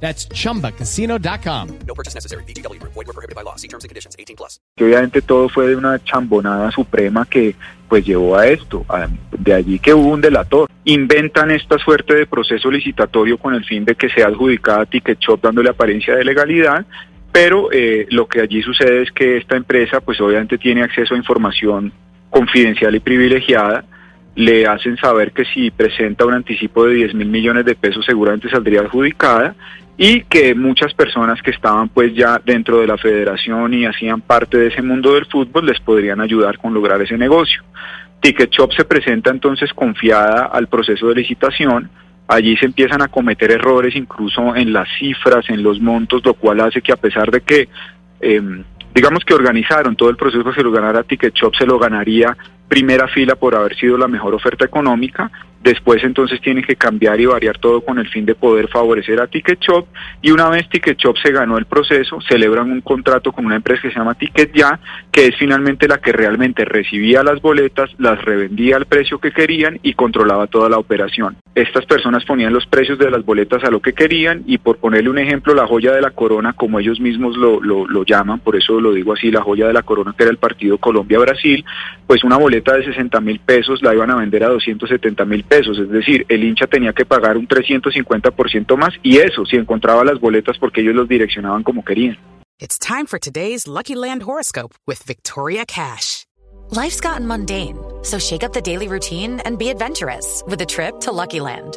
That's chumbacasino.com. No purchase necessary. BGW. Void were prohibited by law. See terms and conditions. 18 plus. obviamente todo fue de una chambonada suprema que pues llevó a esto, a- de allí que hubo un delator. Inventan esta suerte de proceso licitatorio con el fin de que sea adjudicada a Ticket Shop dándole apariencia de legalidad, pero eh, lo que allí sucede es que esta empresa pues obviamente tiene acceso a información confidencial y privilegiada, le hacen saber que si presenta un anticipo de 10 mil millones de pesos seguramente saldría adjudicada y que muchas personas que estaban pues ya dentro de la federación y hacían parte de ese mundo del fútbol les podrían ayudar con lograr ese negocio. Ticket Shop se presenta entonces confiada al proceso de licitación, allí se empiezan a cometer errores incluso en las cifras, en los montos, lo cual hace que a pesar de que em, digamos que organizaron todo el proceso que se lo ganara Ticket Shop, se lo ganaría primera fila por haber sido la mejor oferta económica, después entonces tienen que cambiar y variar todo con el fin de poder favorecer a Ticket Shop y una vez Ticket Shop se ganó el proceso, celebran un contrato con una empresa que se llama Ticket Ya, que es finalmente la que realmente recibía las boletas, las revendía al precio que querían y controlaba toda la operación. Estas personas ponían los precios de las boletas a lo que querían y por ponerle un ejemplo, la joya de la corona, como ellos mismos lo, lo, lo llaman, por eso lo digo así, la joya de la corona que era el partido Colombia-Brasil, pues una boleta de 60 mil pesos la iban a vender a 270 mil pesos, es decir, el hincha tenía que pagar un 350% más y eso si encontraba las boletas porque ellos los direccionaban como querían. It's time for today's Lucky Land horoscope with Victoria Cash. Life's gotten mundane, so shake up the daily routine and be adventurous with a trip to Lucky Land.